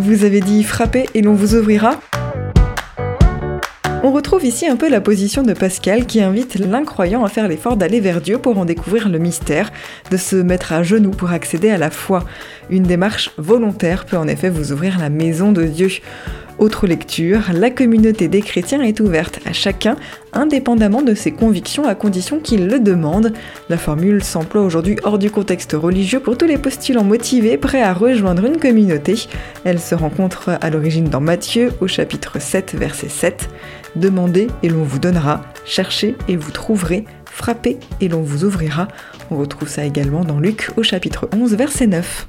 Vous avez dit frapper et l'on vous ouvrira on retrouve ici un peu la position de Pascal qui invite l'incroyant à faire l'effort d'aller vers Dieu pour en découvrir le mystère, de se mettre à genoux pour accéder à la foi. Une démarche volontaire peut en effet vous ouvrir la maison de Dieu. Autre lecture, la communauté des chrétiens est ouverte à chacun, indépendamment de ses convictions, à condition qu'il le demande. La formule s'emploie aujourd'hui hors du contexte religieux pour tous les postulants motivés, prêts à rejoindre une communauté. Elle se rencontre à l'origine dans Matthieu, au chapitre 7, verset 7. Demandez et l'on vous donnera, cherchez et vous trouverez, frappez et l'on vous ouvrira. On retrouve ça également dans Luc au chapitre 11, verset 9